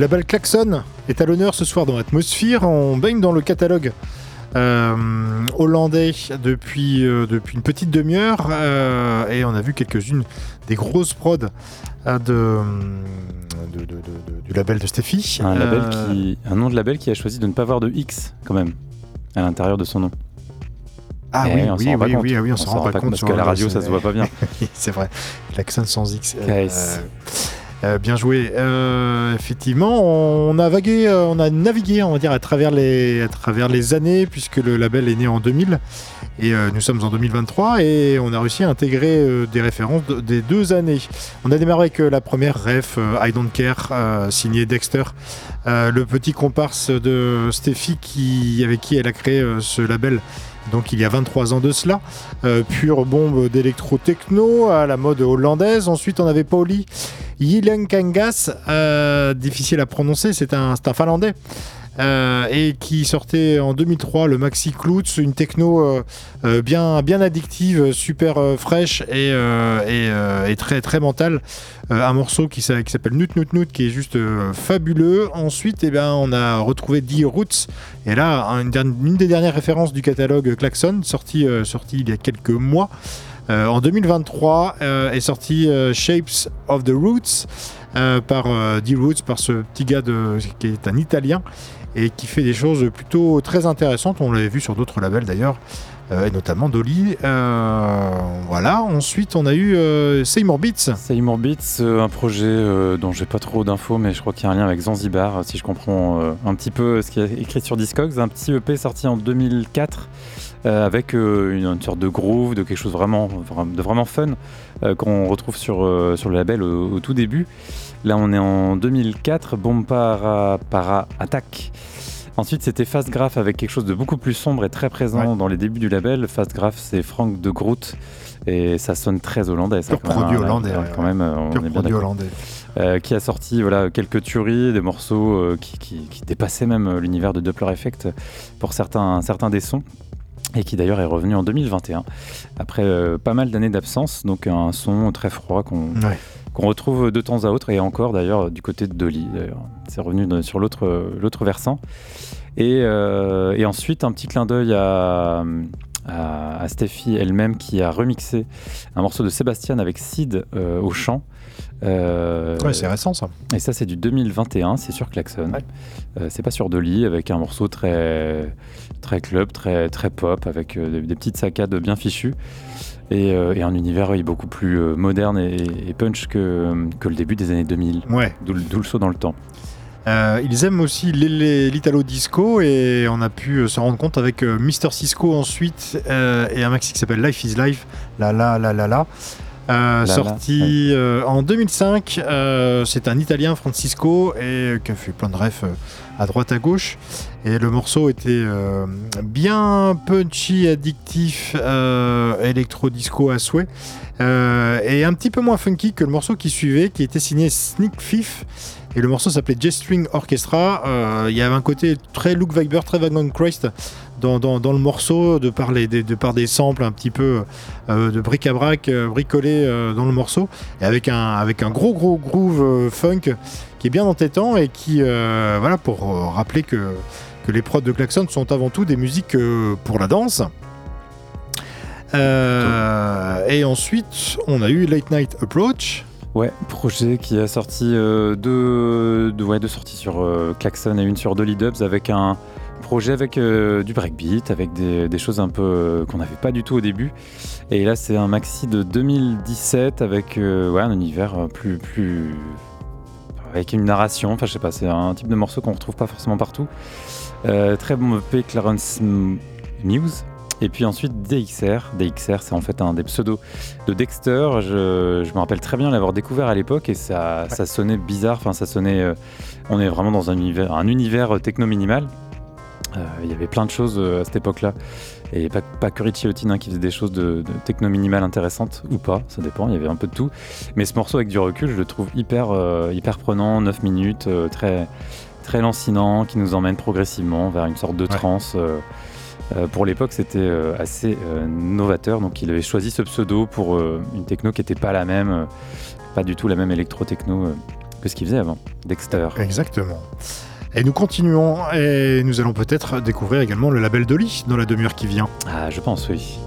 Label Klaxon est à l'honneur ce soir dans Atmosphere. On baigne dans le catalogue euh, hollandais depuis, euh, depuis une petite demi-heure euh, et on a vu quelques-unes des grosses prods de, de- de- de- de- du label de Steffi. Un, label qui, un nom de label qui a choisi de ne pas avoir de X quand même à l'intérieur de son nom. Ah Eh, oui, on oui, s'en rend pas oui, on s'en rend pas compte parce qu'à la radio ça se voit pas bien. c'est vrai. Klaxon sans X. euh, bien joué. Euh, effectivement, on a vagué, euh, on a navigué, on va dire, à travers les, années, puisque le label est né en 2000 et euh, nous sommes en 2023 et on a réussi à intégrer des références de- des deux années. On a démarré avec la première ref, I Don't Care, euh, signé Dexter, le petit comparse de Steffi avec qui elle a créé ce label. Donc il y a 23 ans de cela, Euh, pure bombe d'électro-techno à la mode hollandaise. Ensuite on avait Pauli Yilenkangas, euh, difficile à prononcer, c'est un, un finlandais. Euh, et qui sortait en 2003 le Maxi Klutz, une techno euh, euh, bien, bien addictive, super fraîche et, très, très mentale. Un morceau qui, s'a- qui s'appelle Nut Nut Nut qui est juste fabuleux. Ensuite, eh ben, on a retrouvé Die Roots. Et là, une, des dernières références du catalogue Klaxon, sorti, sorti il y a quelques mois. En 2023 euh, est sorti Shapes of the Roots par Die Roots, par ce petit gars qui est un Italien et qui fait des choses plutôt très intéressantes. On l'avait vu sur d'autres labels d'ailleurs, euh, et notamment Dolly. Euh, voilà. Ensuite, on a eu euh, Seymour Beats. Seymour Beats, euh, un projet dont j'ai pas trop d'infos, mais je crois qu'il y a un lien avec Zanzibar, si je comprends un petit peu ce qui est écrit sur Discogs. Un petit EP sorti en 2004 euh, avec une, sorte de groove, de quelque chose vraiment, vra- de vraiment fun qu'on retrouve sur, sur le label au tout début. Là, on est en 2004, Bomb Para, Attack. Ensuite, c'était Fast Graph avec quelque chose de beaucoup plus sombre et très présent Ouais. dans les débuts du label. Fast Graph, c'est Frank de Groot et ça sonne très hollandais. Ça, quand produit hollandais, là, quand ouais. même, on est produit hollandais. Euh, qui a sorti voilà, quelques tueries, des morceaux euh, qui, qui- qui dépassaient même euh, l'univers de Doppler Effect pour certains, certains des sons. Et qui d'ailleurs est revenu en 2021, après euh, pas mal d'années d'absence, donc un son très froid qu'on Ouais. Qu'on retrouve de temps à autre, et encore d'ailleurs du côté de Dolly, d'ailleurs. C'est revenu de- sur l'autre euh, l'autre versant. Et, euh, et ensuite, un petit clin d'œil à, à, à Steffi elle-même qui a remixé un morceau de Sébastien avec Sid euh, au chant. Euh, Ouais, c'est récent ça. et ça, c'est du 2021, c'est sur Klaxon. Ouais. Euh, c'est pas sur Dolly, avec un morceau très, très club, très, très pop, avec des, des petites saccades bien fichues. Et, euh, et un univers oui, beaucoup plus euh, moderne et, et punch que, que le début des années 2000. Ouais. D'où le- saut dans le temps. Euh, ils aiment aussi l'Italo Disco et on a pu euh, se rendre compte avec Mister Cisco ensuite et un maxi qui s'appelle Life is Life, la la la la la. Euh, sorti euh, en 2005, euh, c'est un Italien Francisco et qui a fait plein de refs à droite à gauche. Et le morceau était euh, bien punchy, addictif, euh, électro-disco à souhait. Euh, et un petit peu moins funky que le morceau qui suivait, qui était signé Sneak Thief. Et le morceau s'appelait J-String Orchestra. Euh, Il y avait un côté très Luke Viber, très Wagon Christ dans, le morceau, de par, des- samples un petit peu de bric-à-brac bricolés dans le morceau. Et avec un, avec un gros gros groove funk qui est bien entêtant et qui, voilà, pour rappeler que, que les prods de Klaxon sont avant tout des musiques euh, pour la danse. Euh, et ensuite, on a eu Late Night Approach. Ouais, projet qui a sorti euh, deux, ouais, deux sorties sur euh, Klaxon et une sur Dolly Dubs avec un projet avec du breakbeat, avec des, choses un peu qu'on n'avait pas du tout au début. Et là, c'est un maxi de 2017 avec un univers plus, plus. avec une narration. Enfin, je sais pas, c'est un type de morceau qu'on retrouve pas forcément partout. Euh, très bon EP Clarence Muse. Et puis ensuite DXR. DXR, c'est en fait un des pseudos de Dexter. Je, je me rappelle très bien l'avoir découvert à l'époque et ça, ça sonnait bizarre. Enfin, ça sonnait. euh, on est vraiment dans un univers, un univers techno minimal. Euh, Il y avait plein de choses à cette époque-là. Et pas, pas que Richie Houghton hein, qui faisait des choses de, de techno minimal intéressantes ou pas, ça dépend, il y avait un peu de tout. Mais ce morceau avec du recul, je le trouve hyper, hyper prenant, 9 minutes, très, très lancinant, qui nous emmène progressivement vers une sorte de trance. euh, euh, pour l'époque, c'était euh, assez euh, novateur, donc il avait choisi ce pseudo pour une techno qui n'était pas la même, pas du tout la même électro-techno. que ce qu'il faisait avant, Dexter. Exactement. Et nous continuons et nous allons peut-être découvrir également le label Dolly dans la demi-heure qui vient. Ah, je pense, oui.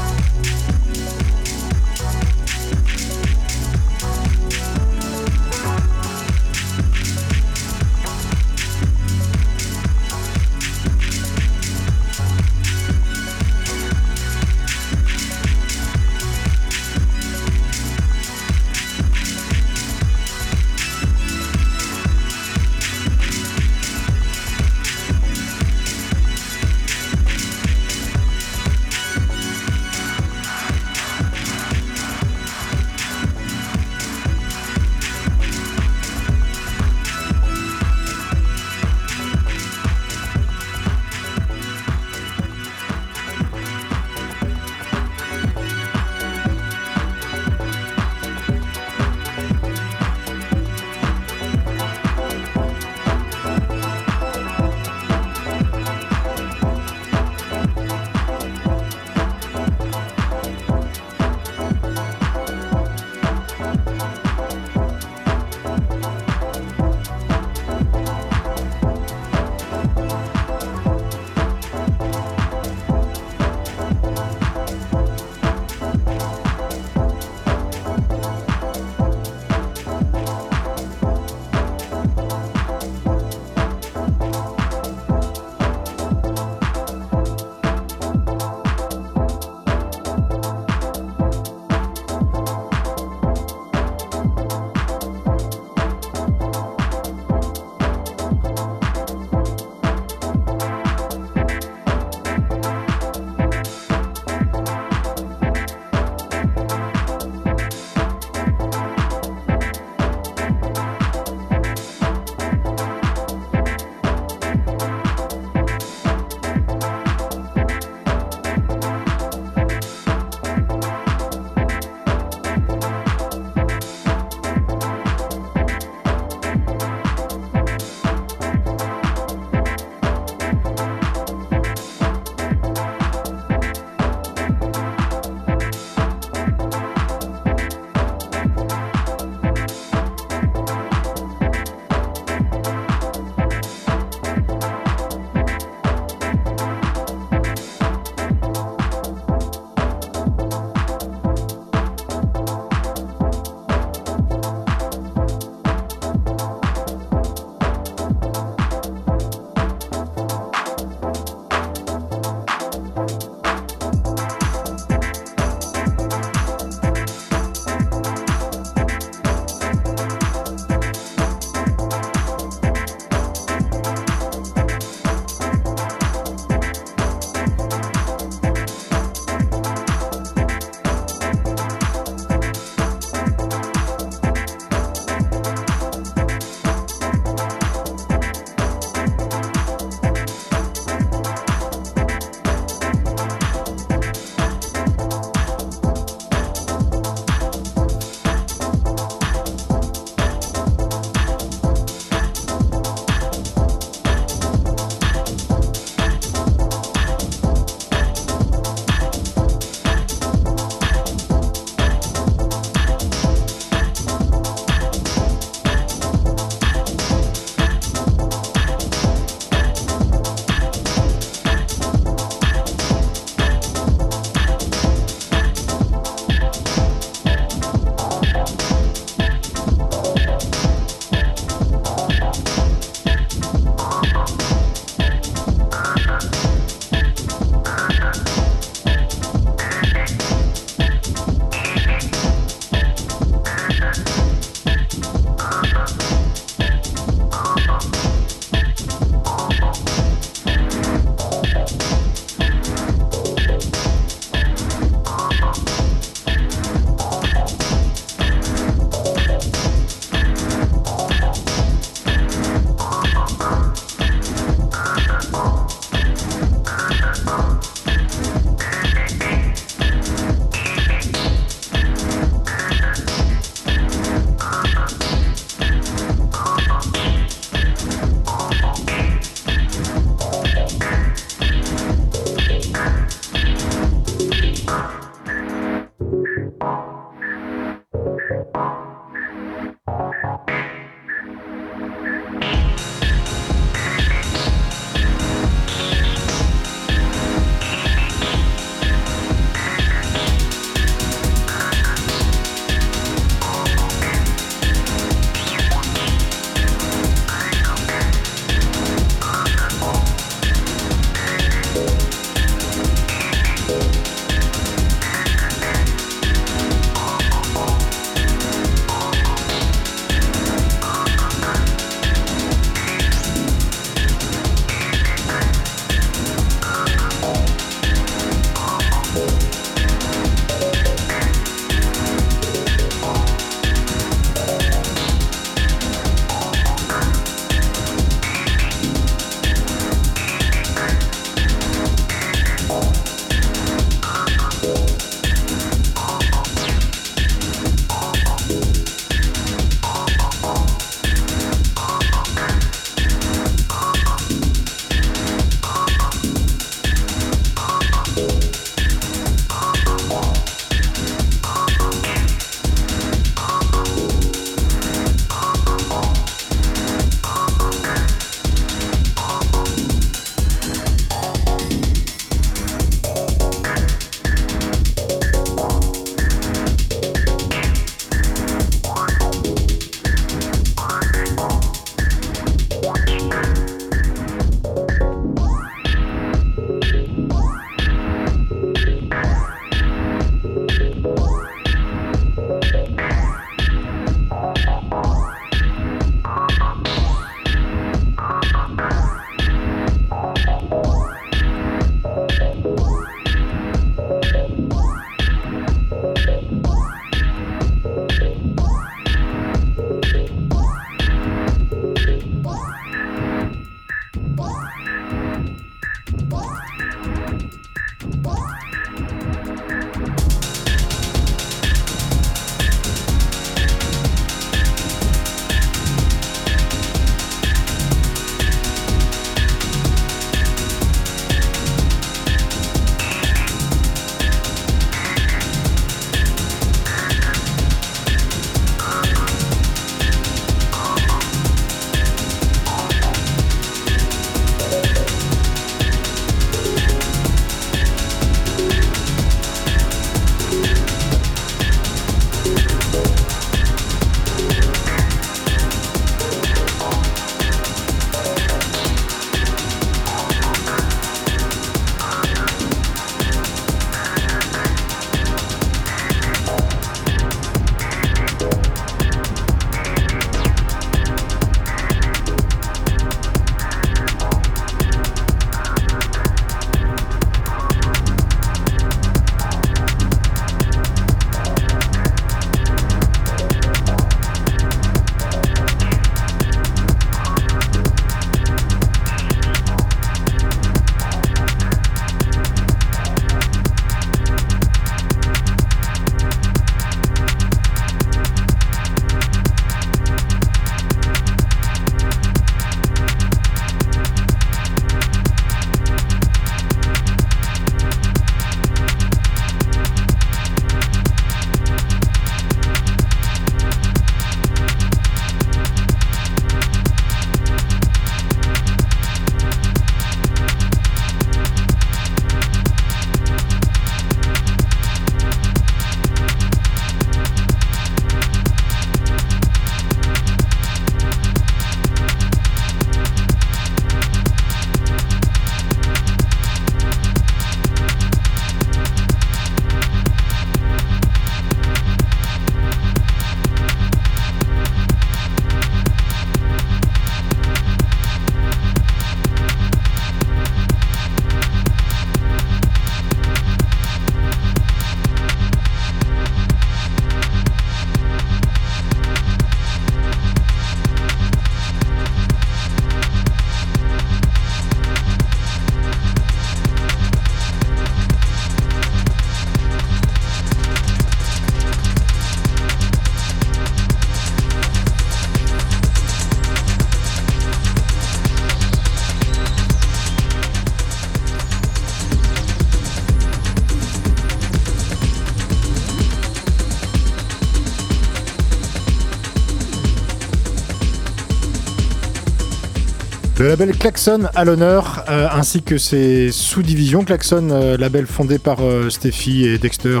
Le label Klaxon à l'honneur, euh, ainsi que ses sous-divisions. Klaxon, euh, label fondé par euh, Steffi et Dexter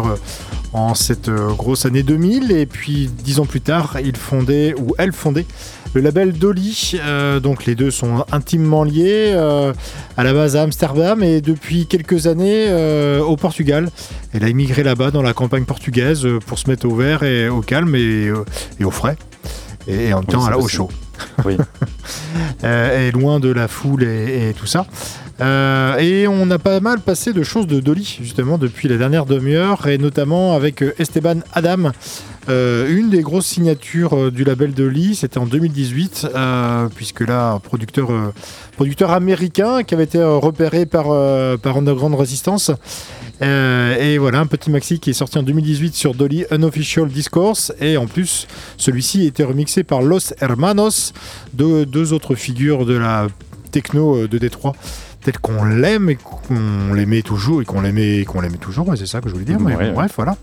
en cette grosse année 2000. Et puis, dix ans plus tard, il fondait, ou elle fondait, le label Dolly. Euh, donc, les deux sont intimement liés, euh, à la base à Amsterdam et depuis quelques années euh, au Portugal. Elle a immigré là-bas dans la campagne portugaise pour se mettre au vert et au calme et, et au frais. Et, en même temps, c'est à la- au chaud. Oui. Euh, loin de la foule et, et tout ça. Euh, et on a pas mal passé de choses de Dolly, justement, depuis la dernière demi-heure, et notamment avec euh, Esteban Adam. Une des grosses signatures du label Dolly, c'était en 2018, euh, puisque là, producteur, euh, producteur américain qui avait été repéré par, par Underground Resistance. Euh, et voilà, un petit maxi qui est sorti en 2018 sur Dolly Unofficial Discourse. Et en plus, celui-ci a été remixé par Los Hermanos, deux, autres figures de la techno euh, de Détroit, telles qu'on l'aime et qu'on l'aimait toujours, et qu'on l'aimait, qu'on l'aimait toujours, ouais, c'est ça que je voulais dire. mais Ouais, bon, ouais. Bref, voilà.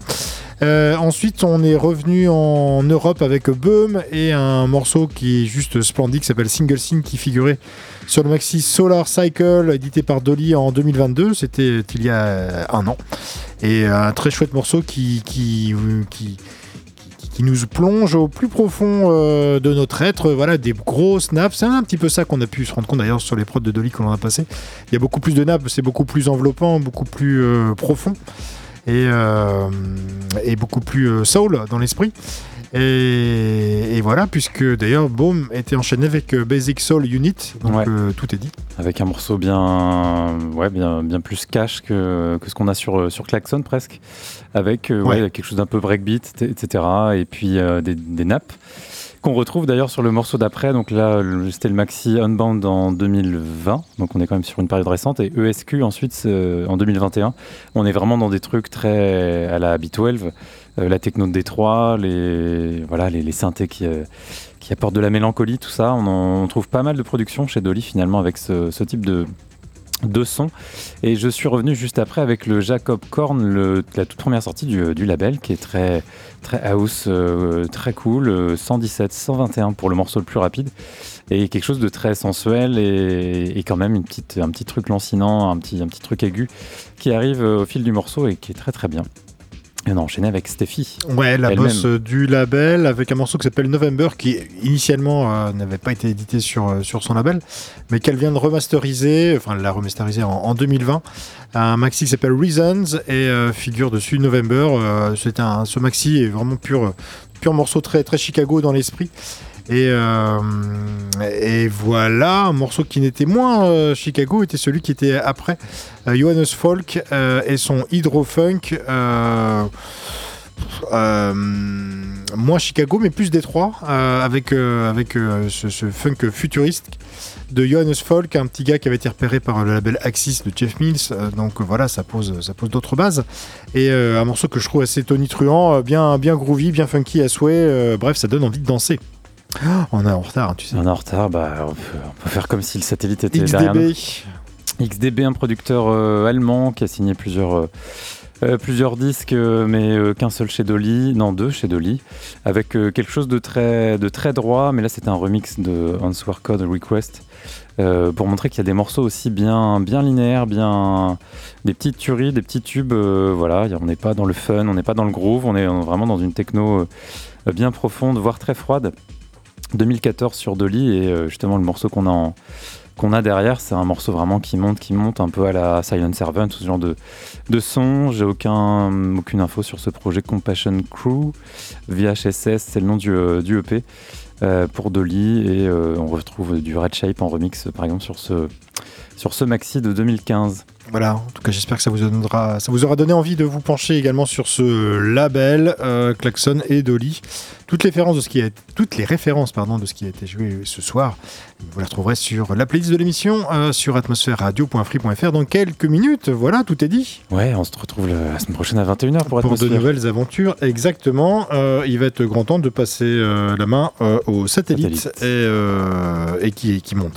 Euh, ensuite, on est revenu en Europe avec Boom et un morceau qui est juste splendide qui s'appelle Single Scene qui figurait sur le maxi Solar Cycle édité par Dolly en 2022. C'était il y a un an. Et un très chouette morceau qui, qui, qui, qui- nous plonge au plus profond euh, de notre être. Voilà, des gros snaps. C'est un petit peu ça qu'on a pu se rendre compte d'ailleurs sur les prods de Dolly qu'on en a passé. Il y a beaucoup plus de nappes, c'est beaucoup plus enveloppant, beaucoup plus euh, profond et, euh, et beaucoup plus soul dans l'esprit. Et, et voilà, puisque d'ailleurs Boom était enchaîné avec Basic Soul Unit, donc Ouais. euh, tout est dit. Avec un morceau bien, ouais, bien, bien plus cash que, que ce qu'on a sur, sur Klaxon presque. Avec euh, ouais, Ouais. quelque chose d'un peu breakbeat, etc. Et puis euh, des, des nappes qu'on retrouve d'ailleurs sur le morceau d'après. Donc là, c'était le maxi Unbound en 2020. Donc on est quand même sur une période récente. Et ESQ ensuite c'est en 2021. On est vraiment dans des trucs très à la B12. euh, la techno de Détroit, les, voilà, les, les synthés qui, euh, qui apportent de la mélancolie, tout ça. On, en- on trouve pas mal de productions chez Dolly finalement avec ce, ce type de, de son. Et je suis revenu juste après avec le Jacob Korn, la toute première sortie du, label, qui est très, très house, euh, très cool, euh, 117, 121 pour le morceau le plus rapide, et quelque chose de très sensuel et, et quand même une petite, un petit truc lancinant, un petit, un petit truc aigu qui arrive euh, au fil du morceau et qui est très très bien. Et on a enchaîné avec Steffi. Ouais, la boss du label avec un morceau qui s'appelle November qui initialement euh, n'avait pas été édité sur, euh, sur son label, mais qu'elle vient de remasteriser, enfin elle l'a remasterisé en, en 2020. Un maxi qui s'appelle Reasons et euh, figure dessus November. Euh, c'est un, ce maxi est vraiment pur, pur morceau très, très Chicago dans l'esprit. Et, euh, et voilà, un morceau qui n'était moins euh, Chicago était celui qui était après euh, Johannes Folk et son hydro-funk. moins Chicago, mais plus Détroit, avec, avec ce, funk futuriste de Johannes Folk, un petit gars qui avait été repéré par le label Axis de Jeff Mills. donc voilà, ça pose, ça pose d'autres bases. Et un morceau que je trouve assez tonitruant, bien, bien groovy, bien funky à souhait. bref, ça donne envie de danser. Oh, on est en retard, tu sais. On est en retard, bah, on, peut, on peut faire comme si le satellite était derrière nous. XDB. XDB, un producteur euh, allemand qui a signé plusieurs, euh, euh, plusieurs disques, mais euh, qu'un seul chez Dolly, non deux chez Dolly, avec quelque chose de très, de très droit, mais là c'était un remix de Answer Code Request, euh, pour montrer qu'il y a des morceaux aussi bien, bien linéaires, bien des petites tueries, des petits tubes, euh, voilà, on n'est pas dans le fun, on n'est pas dans le groove, on est vraiment dans une techno euh, bien profonde, voire très froide. 2014 sur Dolly et euh, justement le morceau qu'on a derrière, c'est un morceau vraiment qui monte, qui monte un peu à la Silent Servant, tout ce genre de, de son. J'ai aucun, aucune info sur ce projet Compassion Crew. VHSS, c'est le nom du, euh, du EP euh, pour Dolly. Et on retrouve du Red Shape en remix, par exemple, sur ce, sur ce maxi de 2015. Voilà, en tout cas j'espère que ça vous, donnera, ça vous aura donné envie de vous pencher également sur ce label, euh, Klaxon et Dolly. Toutes les références de ce qui a, toutes les références pardon, de ce qui a été joué ce soir, vous les retrouverez sur la playlist de l'émission euh, sur atmosphèreradio.free.fr dans quelques minutes. Voilà, tout est dit. Ouais, on se retrouve le- la semaine prochaine à 21h pour, Pour de nouvelles aventures, exactement. Euh, il va être grand temps de passer la main au satellite, Satellite. Et, et qui, qui monte.